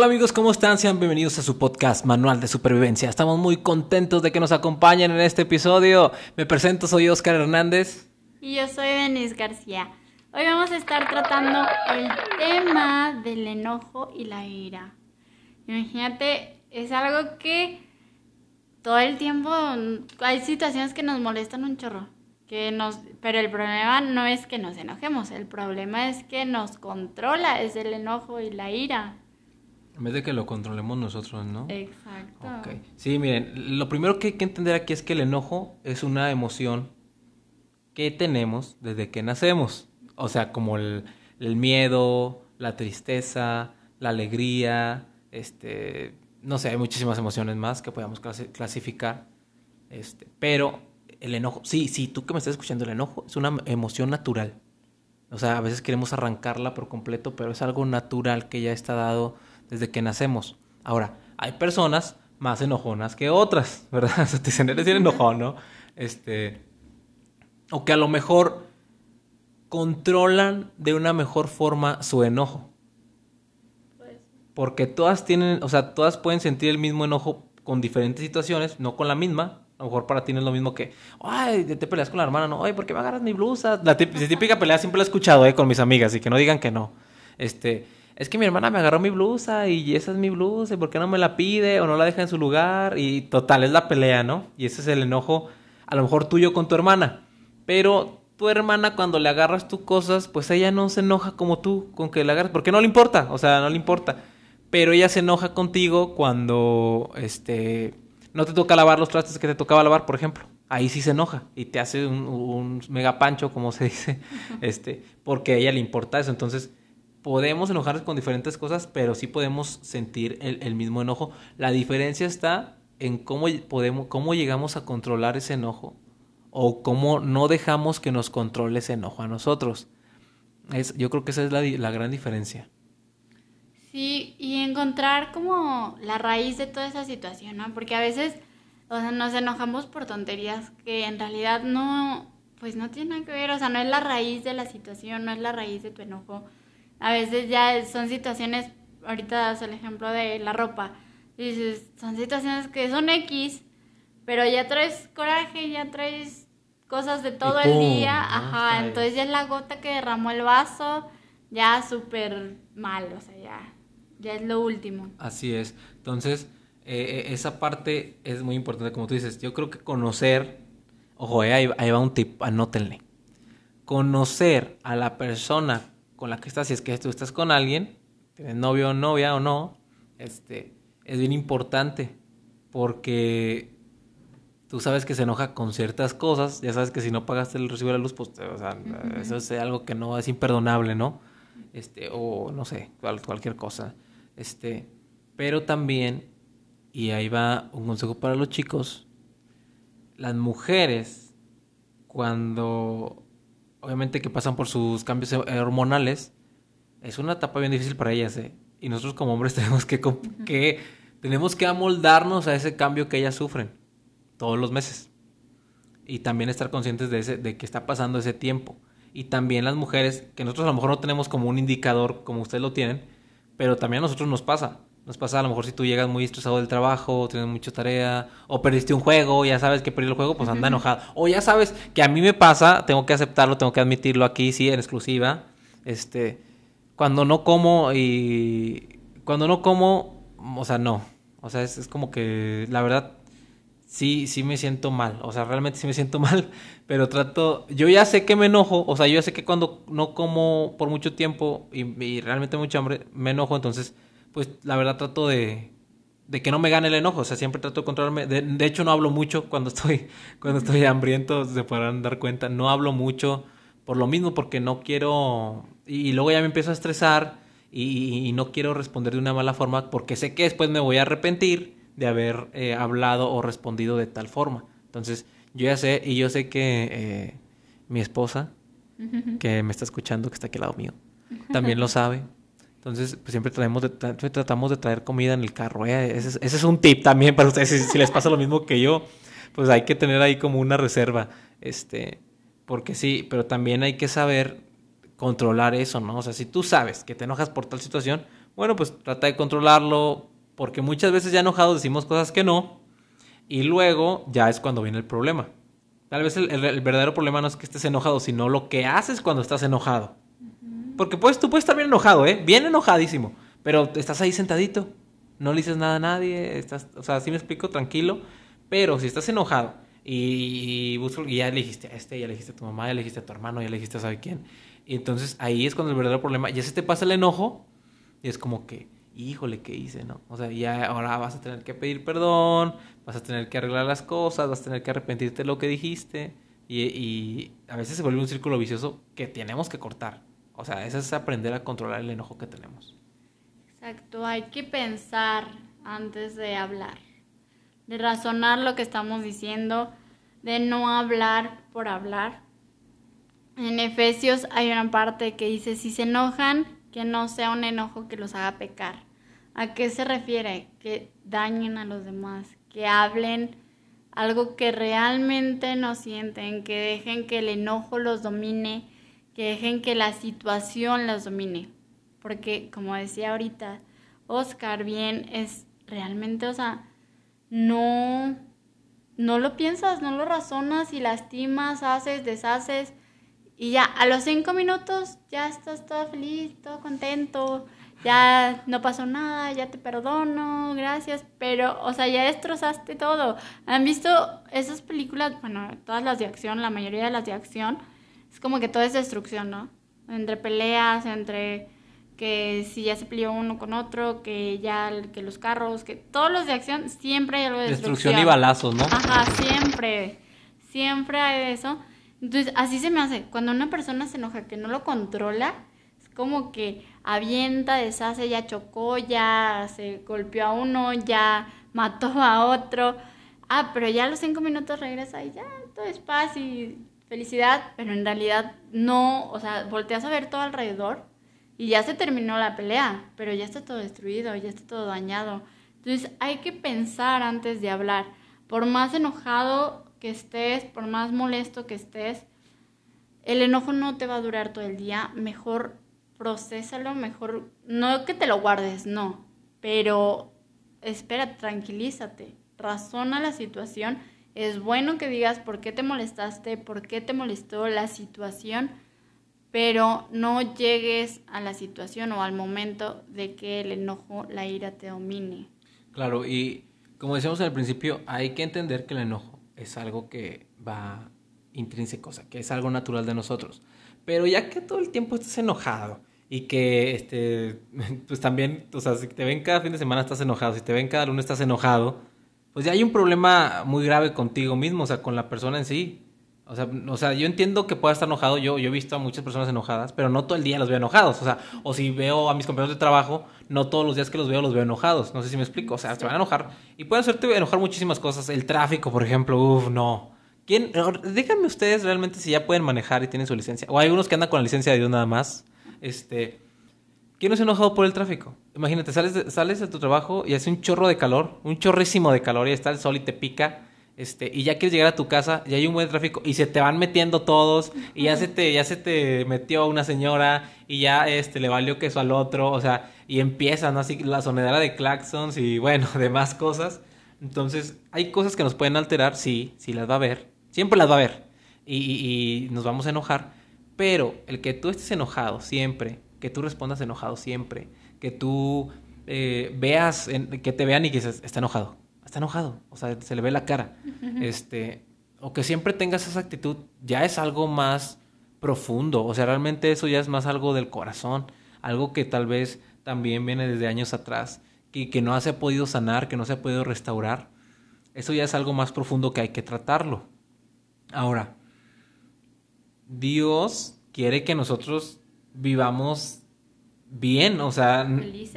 Hola amigos, ¿cómo están? Sean bienvenidos a su podcast Manual de Supervivencia. Estamos muy contentos de que nos acompañen en este episodio. Me presento, soy Oscar Hernández. Y yo soy Denise García. Hoy vamos a estar tratando el tema del enojo y la ira. Imagínate, es algo que todo el tiempo hay situaciones que nos molestan un chorro. Que nos, pero el problema no es que nos enojemos, el problema es que nos controla, es el enojo y la ira. En vez de que lo controlemos nosotros, ¿no? Exacto. Ok. Sí, miren, lo primero que hay que entender aquí es que el enojo es una emoción que tenemos desde que nacemos. O sea, como el, el miedo, la tristeza, la alegría, este, no sé, hay muchísimas emociones más que podamos clasificar. Este, pero el enojo, sí, sí, tú que me estás escuchando, el enojo es una emoción natural. O sea, a veces queremos arrancarla por completo, pero es algo natural que ya está dado desde que nacemos. Ahora, hay personas más enojonas que otras, ¿verdad? O sea, te dicen, eres enojón, ¿no? Este, o que a lo mejor controlan de una mejor forma su enojo. Porque todas tienen, o sea, todas pueden sentir el mismo enojo con diferentes situaciones, no con la misma, a lo mejor para ti no es lo mismo que, ay, te peleas con la hermana, no, ay, ¿por qué me agarras mi blusa? La típica pelea siempre la he escuchado, eh, con mis amigas, y que no digan que no. Este, es que mi hermana me agarró mi blusa y esa es mi blusa, ¿y por qué no me la pide o no la deja en su lugar? Y total, es la pelea, ¿no? Y ese es el enojo, a lo mejor tuyo con tu hermana. Pero tu hermana, cuando le agarras tus cosas, pues ella no se enoja como tú con que le agarras, porque no le importa, o sea, no le importa. Pero ella se enoja contigo cuando, este no te toca lavar los trastes que te tocaba lavar, por ejemplo. Ahí sí se enoja y te hace un, mega pancho, como se dice, este, porque a ella le importa eso. Entonces, podemos enojarnos con diferentes cosas, pero sí podemos sentir el, mismo enojo. La diferencia está en cómo, podemos, cómo llegamos a controlar ese enojo o cómo no dejamos que nos controle ese enojo a nosotros. Es, yo creo que esa es la, la gran diferencia. Sí, y encontrar como la raíz de toda esa situación, ¿no? Porque a veces, o sea, nos enojamos por tonterías que en realidad no, pues no tienen nada que ver, o sea, no es la raíz de la situación, no es la raíz de tu enojo. A veces ya son situaciones, ahorita das el ejemplo de la ropa, dices, son situaciones que son X, pero ya traes coraje, ya traes cosas de todo el día, ajá, entonces ya es la gota que derramó el vaso, ya súper mal, o sea, ya ya es lo último. Así es. Entonces, eh, eh, esa parte es muy importante, como tú dices. Yo creo que conocer, ojo, eh, ahí, va un tip, anótenle. Conocer a la persona con la que estás, si es que tú estás con alguien, tienes novio o novia o no, este, es bien importante porque tú sabes que se enoja con ciertas cosas, ya sabes que si no pagaste el recibo de la luz, pues, o sea, eso es algo que no es imperdonable, ¿no? Este, o no sé, cualquier cosa. Este, pero también, y ahí va un consejo para los chicos, las mujeres, cuando obviamente que pasan por sus cambios hormonales, es una etapa bien difícil para ellas, ¿eh? Y nosotros como hombres tenemos que, que, tenemos que amoldarnos a ese cambio que ellas sufren todos los meses. Y también estar conscientes de, ese, de que está pasando ese tiempo. Y también las mujeres, que nosotros a lo mejor no tenemos como un indicador como ustedes lo tienen, pero también a nosotros nos pasa. Nos pasa a lo mejor si tú llegas muy estresado del trabajo, tienes mucha tarea, o perdiste un juego, ya sabes que perdí el juego, pues anda enojado. O ya sabes que a mí me pasa, tengo que aceptarlo, tengo que admitirlo aquí, sí, en exclusiva. Este, cuando no como y cuando no como, o sea, no. O sea, es, es como que la verdad sí, sí me siento mal. O sea, realmente sí me siento mal, pero trato, yo ya sé que me enojo, o sea, yo ya sé que cuando no como por mucho tiempo y, realmente mucho hambre, me enojo, entonces, pues la verdad trato de, de que no me gane el enojo, o sea, siempre trato de controlarme. De, hecho, no hablo mucho cuando estoy, cuando estoy hambriento, se podrán dar cuenta, no hablo mucho por lo mismo, porque no quiero, y, luego ya me empiezo a estresar y, y no quiero responder de una mala forma, porque sé que después me voy a arrepentir de haber eh, hablado o respondido de tal forma. Entonces, yo ya sé, y yo sé que eh, mi esposa, que me está escuchando, que está aquí al lado mío, también lo sabe. Entonces, pues siempre tratamos de traer comida en el carro. ¿eh? Ese, es, un tip también para ustedes. Si, les pasa lo mismo que yo, pues hay que tener ahí como una reserva. Este, porque sí, pero también hay que saber controlar eso, ¿no? O sea, si tú sabes que te enojas por tal situación, Bueno, pues trata de controlarlo, porque muchas veces ya enojados decimos cosas que no, y luego ya es cuando viene el problema. Tal vez el verdadero problema no es que estés enojado, sino lo que haces cuando estás enojado. Porque pues, tú puedes estar bien enojado, ¿eh? Bien enojadísimo. Pero estás ahí sentadito. No le dices nada a nadie. Estás, o sea, sí me explico, tranquilo. Pero si estás enojado y, y, ya le dijiste a este, ya le dijiste a tu mamá, ya le dijiste a tu hermano, ya le dijiste a sabe quién. Y entonces ahí es cuando el verdadero problema, ya se te pasa el enojo y es como que, híjole, ¿qué hice, no? O sea, ya ahora vas a tener que pedir perdón, vas a tener que arreglar las cosas, vas a tener que arrepentirte de lo que dijiste. Y, y a veces se vuelve un círculo vicioso que tenemos que cortar. O sea, eso es aprender a controlar el enojo que tenemos. Exacto, hay que pensar antes de hablar, de razonar lo que estamos diciendo, de no hablar por hablar. En Efesios hay una parte que dice, si se enojan, que no sea un enojo que los haga pecar. ¿A qué se refiere? Que dañen a los demás, que hablen algo que realmente no sienten, que dejen que el enojo los domine, que dejen que la situación los domine. Porque, como decía ahorita, Oscar, bien, es realmente, o sea, no, no lo piensas, no lo razonas y lastimas, haces, deshaces. Y ya, a los cinco minutos ya estás todo feliz, todo contento, ya no pasó nada, ya te perdono, gracias, pero, o sea, ya destrozaste todo. ¿Han visto esas películas? Bueno, todas las de acción, la mayoría de las de acción, es como que todo es destrucción, ¿no? Entre peleas, entre que si ya se peleó uno con otro, que ya que los carros, que todos los de acción siempre hay algo de destrucción. Destrucción y balazos, ¿no? Ajá, siempre, siempre hay eso. Entonces, así se me hace. Cuando una persona se enoja que no lo controla, es como que avienta, deshace, ya chocó, ya se golpeó a uno, ya mató a otro. Ah, pero ya a los cinco minutos regresa y ya todo es paz y felicidad, pero en realidad no, o sea, volteas a ver todo alrededor y ya se terminó la pelea, pero ya está todo destruido, ya está todo dañado. Entonces hay que pensar antes de hablar. Por más enojado que estés, por más molesto que estés, el enojo no te va a durar todo el día. Mejor procésalo, mejor, no que te lo guardes, no, pero espera, tranquilízate, razona la situación es bueno que digas por qué te molestaste, por qué te molestó la situación, pero no llegues a la situación o al momento de que el enojo, la ira te domine. Claro, y como decíamos al principio, hay que entender que el enojo es algo que va intrínseco, o sea, que es algo natural de nosotros. Pero ya que todo el tiempo estás enojado y que este pues también, o sea, si te ven cada fin de semana estás enojado, si te ven cada lunes estás enojado, pues ya hay un problema muy grave contigo mismo, o sea, con la persona en sí. O sea, o sea, yo entiendo que pueda estar enojado, yo, he visto a muchas personas enojadas, pero no todo el día los veo enojados. O sea, o si veo a mis compañeros de trabajo, no todos los días que los veo los veo enojados. No sé si me explico. O sea, se van a enojar. Y pueden hacerte enojar muchísimas cosas. El tráfico, por ejemplo, uff, no. ¿Quién? Díganme ustedes realmente si ya pueden manejar y tienen su licencia. O hay unos que andan con la licencia de Dios nada más. Este. ¿Quién no se ha enojado por el tráfico? Imagínate, sales de, sales de tu trabajo y hace un chorro de calor, un chorrísimo de calor y está el sol y te pica. Este, y ya quieres llegar a tu casa, y hay un buen tráfico y se te van metiendo todos y ya se te ya se te metió una señora y ya este le valió queso al otro, o sea, y empiezan así la sonedera de claxons y bueno, demás cosas. Entonces, hay cosas que nos pueden alterar, sí, sí las va a haber, siempre las va a haber y, y nos vamos a enojar, pero el que tú estés enojado siempre que tú respondas enojado siempre, que tú eh, veas, que te vean y que dices, está enojado, está enojado, o sea, se le ve la cara, este, o que siempre tengas esa actitud, ya es algo más profundo, o sea, realmente eso ya es más algo del corazón, algo que tal vez también viene desde años atrás, que, que no se ha podido sanar, que no se ha podido restaurar, eso ya es algo más profundo que hay que tratarlo. Ahora, Dios quiere que nosotros vivamos bien, o sea,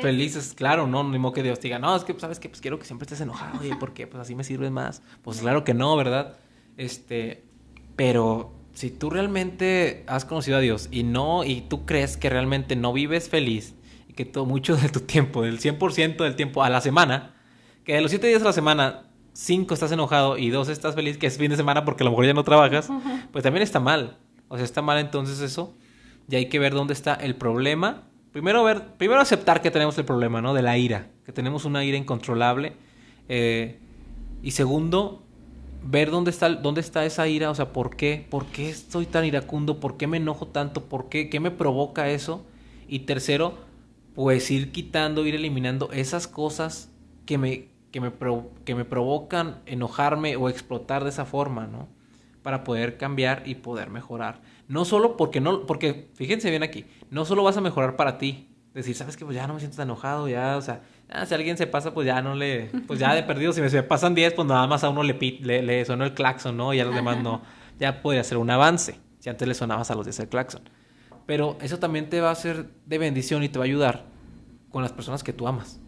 felices, claro, no, ni modo que Dios diga, no, es que, ¿sabes que Pues quiero que siempre estés enojado, ¿y por qué? Pues así me sirves más. Pues claro que no, ¿verdad? Este, pero si tú realmente has conocido a Dios y no, y tú crees que realmente no vives feliz, y que todo, mucho de tu tiempo, del 100% del tiempo a la semana, que de los 7 días a la semana, 5 estás enojado y 2 estás feliz, que es fin de semana porque a lo mejor ya no trabajas, pues también está mal. O sea, está mal entonces eso y hay que ver dónde está el problema Primero ver, primero aceptar que tenemos el problema, ¿no? De la ira, que tenemos una ira incontrolable. Eh, y segundo, ver dónde está, dónde está esa ira, o sea, ¿por qué? ¿Por qué estoy tan iracundo? ¿Por qué me enojo tanto? ¿Por qué? ¿Qué me provoca eso? Y tercero, pues ir quitando, ir eliminando esas cosas que me, que me, que me provocan enojarme o explotar de esa forma, ¿no? Para poder cambiar y poder mejorar. No solo porque no, porque fíjense bien aquí, no solo vas a mejorar para ti, decir, sabes que pues ya no me siento tan enojado, ya, o sea, ah, si alguien se pasa, pues ya no le, pues ya de perdido, si me, se pasan 10, pues nada más a uno le, le, le sonó el claxon, ¿no? Y a los demás no, ya podría ser un avance, si antes le sonabas a los 10 el claxon. Pero eso también te va a ser de bendición y te va a ayudar con las personas que tú amas.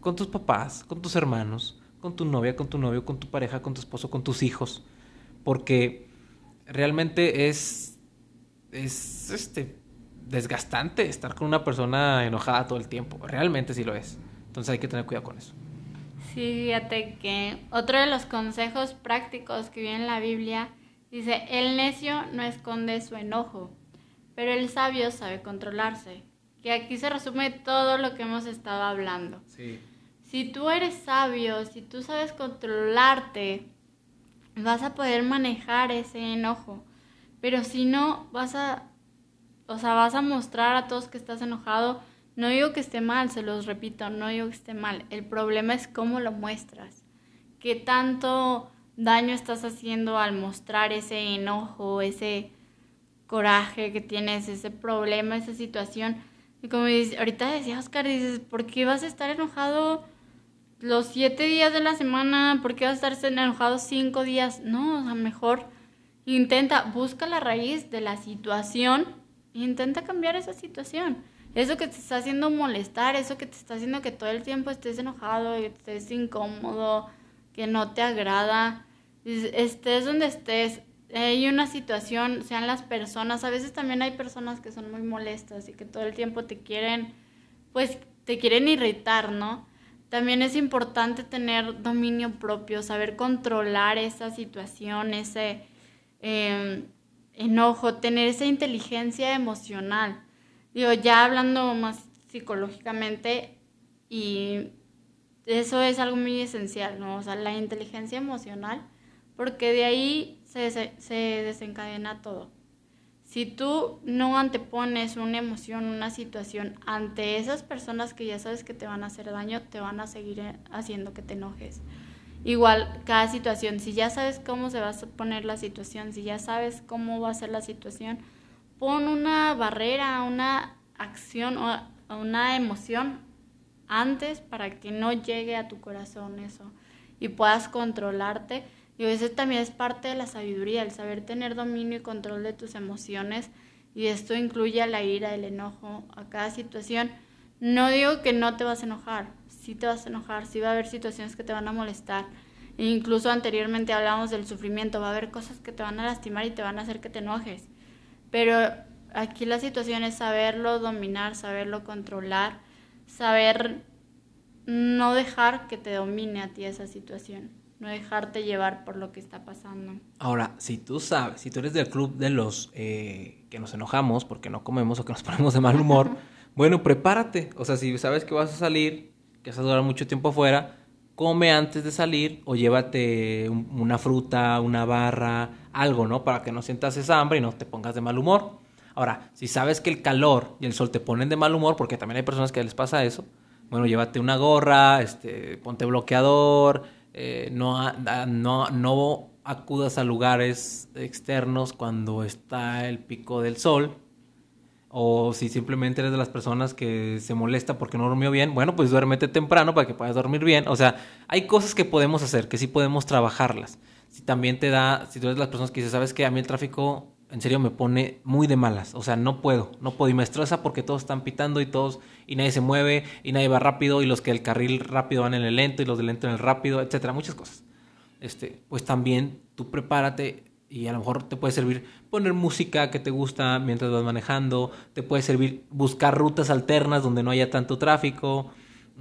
Con tus papás, con tus hermanos, con tu novia, con tu novio, con tu pareja, con tu esposo, con tus hijos. Porque realmente es, es este, desgastante estar con una persona enojada todo el tiempo. Realmente sí lo es. Entonces hay que tener cuidado con eso. Sí, fíjate que otro de los consejos prácticos que viene en la Biblia dice, el necio no esconde su enojo, pero el sabio sabe controlarse. Que aquí se resume todo lo que hemos estado hablando. Sí. Si tú eres sabio, si tú sabes controlarte, vas a poder manejar ese enojo. Pero si no, vas a, o sea, vas a mostrar a todos que estás enojado. No digo que esté mal, se los repito, no digo que esté mal. El problema es cómo lo muestras. ¿Qué tanto daño estás haciendo al mostrar ese enojo, ese coraje que tienes, ese problema, esa situación. Y como dice, ahorita decía Oscar, dices, ¿por qué vas a estar enojado los siete días de la semana? ¿Por qué vas a estar enojado cinco días? No, o sea, mejor intenta, busca la raíz de la situación e intenta cambiar esa situación. Eso que te está haciendo molestar, eso que te está haciendo que todo el tiempo estés enojado, que estés incómodo, que no te agrada, estés donde estés, hay una situación, sean las personas, a veces también hay personas que son muy molestas y que todo el tiempo te quieren, pues te quieren irritar, ¿no? También es importante tener dominio propio, saber controlar esa situación, ese em, enojo, tener esa inteligencia emocional. Digo, ya hablando más psicológicamente, y eso es algo muy esencial, ¿no? O sea, la inteligencia emocional, porque de ahí se, desencadena todo. Si tú no antepones una emoción, una situación ante esas personas que ya sabes que te van a hacer daño, te van a seguir eh, haciendo que te enojes. Igual, cada situación, si ya sabes cómo se va a poner la situación, si ya sabes cómo va a ser la situación, pon una barrera, una acción o una emoción antes para que no llegue a tu corazón eso y puedas controlarte y veces también es parte de la sabiduría, el saber tener dominio y control de tus emociones. Y esto incluye a la ira, el enojo, a cada situación. No digo que no te vas a enojar, sí te vas a enojar, sí va a haber situaciones que te van a molestar. E incluso anteriormente hablábamos del sufrimiento, va a haber cosas que te van a lastimar y te van a hacer que te enojes. Pero aquí la situación es saberlo dominar, saberlo controlar, saber no dejar que te domine a ti esa situación no dejarte llevar por lo que está pasando. Ahora, si tú sabes, si tú eres del club de los eh, que nos enojamos porque no comemos o que nos ponemos de mal humor, bueno, prepárate. O sea, si sabes que vas a salir, que vas a durar mucho tiempo afuera, come antes de salir o llévate una fruta, una barra, algo, ¿no? Para que no sientas esa hambre y no te pongas de mal humor. Ahora, si sabes que el calor y el sol te ponen de mal humor, porque también hay personas que les pasa eso, bueno, llévate una gorra, este, ponte bloqueador, eh, no, no, no acudas a lugares externos cuando está el pico del sol. O si simplemente eres de las personas que se molesta porque no durmió bien, bueno, pues duérmete temprano para que puedas dormir bien. O sea, hay cosas que podemos hacer, que sí podemos trabajarlas. Si también te da, si tú eres de las personas que dices, sabes que a mí el tráfico en serio me pone muy de malas. O sea, no puedo, no puedo. Y me porque todos están pitando y todos, y nadie se mueve, y nadie va rápido, y los que el carril rápido van en el lento, y los del lento en el rápido, etcétera, muchas cosas. Este, pues también tú prepárate y a lo mejor te puede servir poner música que te gusta mientras vas manejando, te puede servir buscar rutas alternas donde no haya tanto tráfico,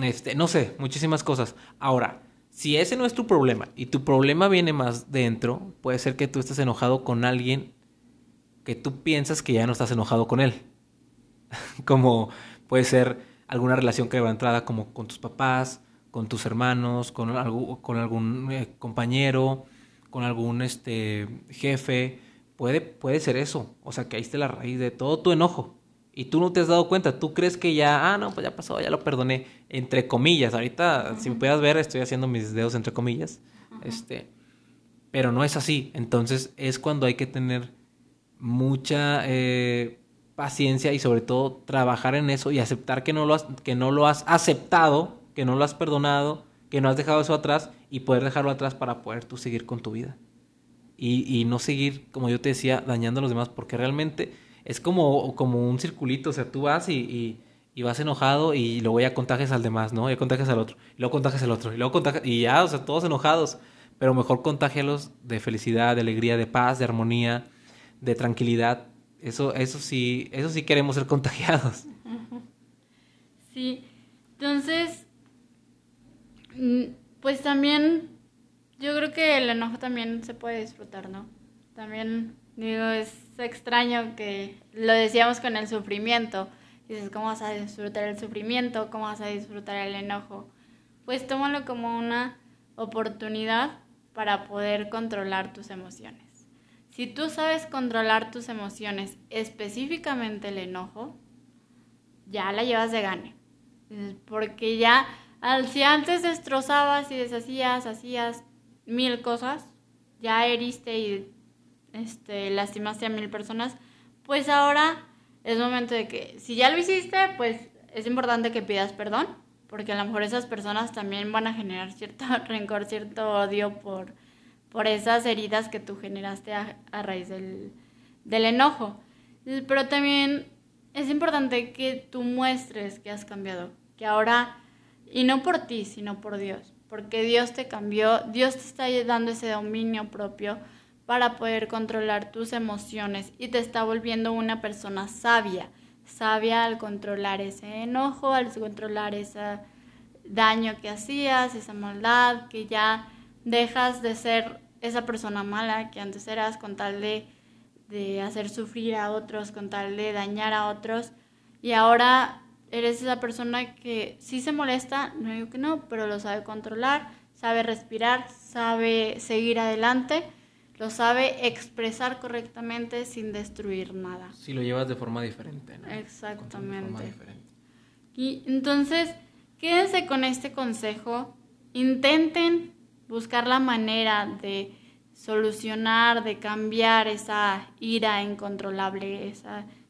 este, no sé, muchísimas cosas. Ahora, si ese no es tu problema y tu problema viene más dentro, puede ser que tú estés enojado con alguien que tú piensas que ya no estás enojado con él. Como puede ser alguna relación quebrantada como con tus papás, con tus hermanos, con, con algún eh, compañero, con algún este, jefe. Puede, puede ser eso. O sea, que ahí esté la raíz de todo tu enojo. Y tú no te has dado cuenta. Tú crees que ya, ah, no, pues ya pasó, ya lo perdoné. Entre comillas. Ahorita, si me puedas ver, estoy haciendo mis dedos entre comillas. Este. Pero no es así. Entonces es cuando hay que tener mucha eh, paciencia y sobre todo trabajar en eso y aceptar que no lo has, que no lo has aceptado, que no lo has perdonado, que no has dejado eso atrás y poder dejarlo atrás para poder tú seguir con tu vida. Y, y no seguir, como yo te decía, dañando a los demás, porque realmente es como, como un circulito, o sea, tú vas y, y, vas enojado y luego ya contagias al demás, ¿no? Ya contagias al otro, y luego contagias al otro, y luego contagias, y ya, o sea, todos enojados, pero mejor contagialos de felicidad, de alegría, de paz, de armonía, de tranquilidad. Eso, eso sí, eso sí queremos ser contagiados. Sí, entonces, mm, pues también, yo creo que el enojo también se puede disfrutar, ¿no? También, digo, es extraño que lo decíamos con el sufrimiento. Dices, ¿cómo vas a disfrutar el sufrimiento? ¿Cómo vas a disfrutar el enojo? Pues tómalo como una oportunidad para poder controlar tus emociones. Si tú sabes controlar tus emociones, específicamente el enojo, ya la llevas de gane. Porque ya, si antes destrozabas y deshacías, hacías mil cosas, ya heriste y este, lastimaste a mil personas, pues ahora es momento de que, si ya lo hiciste, pues es importante que pidas perdón, porque a lo mejor esas personas también van a generar cierto rencor, cierto odio por por esas heridas que tú generaste a, raíz del, del enojo. Pero también es importante que tú muestres que has cambiado, que ahora, y no por ti, sino por Dios, porque Dios te cambió, Dios te está dando ese dominio propio para poder controlar tus emociones y te está volviendo una persona sabia, sabia al controlar ese enojo, al controlar ese daño que hacías, esa maldad, que ya dejas de ser esa persona mala que antes eras con tal de, de hacer sufrir a otros, con tal de dañar a otros. Y ahora eres esa persona que sí se molesta, no digo que no, pero lo sabe controlar, sabe respirar, sabe seguir adelante, lo sabe expresar correctamente sin destruir nada. Si lo llevas de forma diferente, ¿no? Exactamente. Y entonces, quédense con este consejo, intenten buscar la manera de solucionar, de cambiar esa ira incontrolable, ese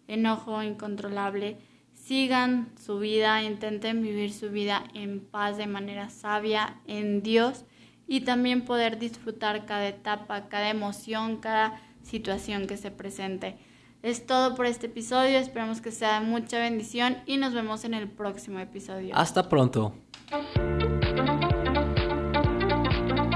enojo incontrolable. Sigan su vida, intenten vivir su vida en paz de manera sabia en Dios y también poder disfrutar cada etapa, cada emoción, cada situación que se presente. Es todo por este episodio, esperamos que sea de mucha bendición y nos vemos en el próximo episodio. Hasta pronto.